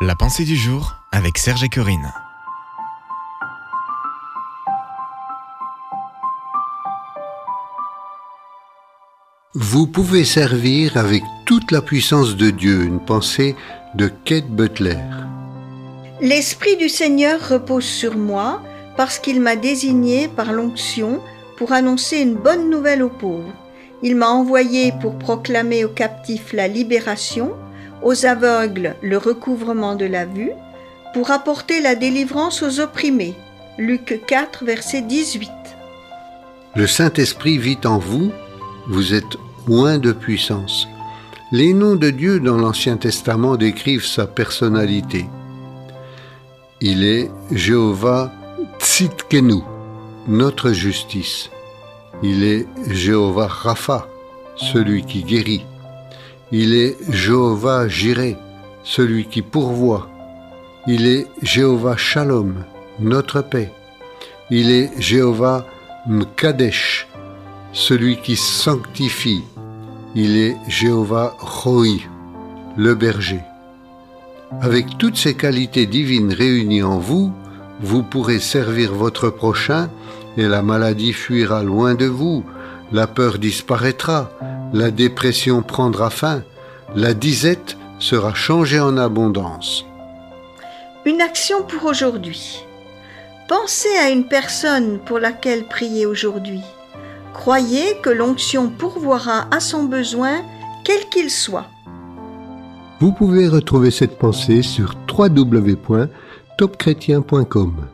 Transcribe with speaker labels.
Speaker 1: La pensée du jour avec Serge et Corinne.
Speaker 2: Vous pouvez servir avec toute la puissance de Dieu. Une pensée de Kate Butler.
Speaker 3: L'Esprit du Seigneur repose sur moi parce qu'il m'a désigné par l'onction pour annoncer une bonne nouvelle aux pauvres. Il m'a envoyé pour proclamer aux captifs la libération, aux aveugles le recouvrement de la vue, pour apporter la délivrance aux opprimés. Luc 4, verset 18.
Speaker 2: Le Saint-Esprit vit en vous, vous êtes loin de puissance. Les noms de Dieu dans l'Ancien Testament décrivent sa personnalité. Il est Jéhovah Tzidkenu, notre justice. Il est Jéhovah Rapha, celui qui guérit. Il est Jéhovah Jireh, celui qui pourvoit. Il est Jéhovah Shalom, notre paix. Il est Jéhovah Mkadesh, celui qui sanctifie. Il est Jéhovah Roi, le berger. Avec toutes ces qualités divines réunies en vous, vous pourrez servir votre prochain et la maladie fuira loin de vous, la peur disparaîtra, la dépression prendra fin, la disette sera changée en abondance.
Speaker 3: Une action pour aujourd'hui. Pensez à une personne pour laquelle prier aujourd'hui. Croyez que l'onction pourvoira à son besoin, quel qu'il soit.
Speaker 2: Vous pouvez retrouver cette pensée sur www.topchrétien.com.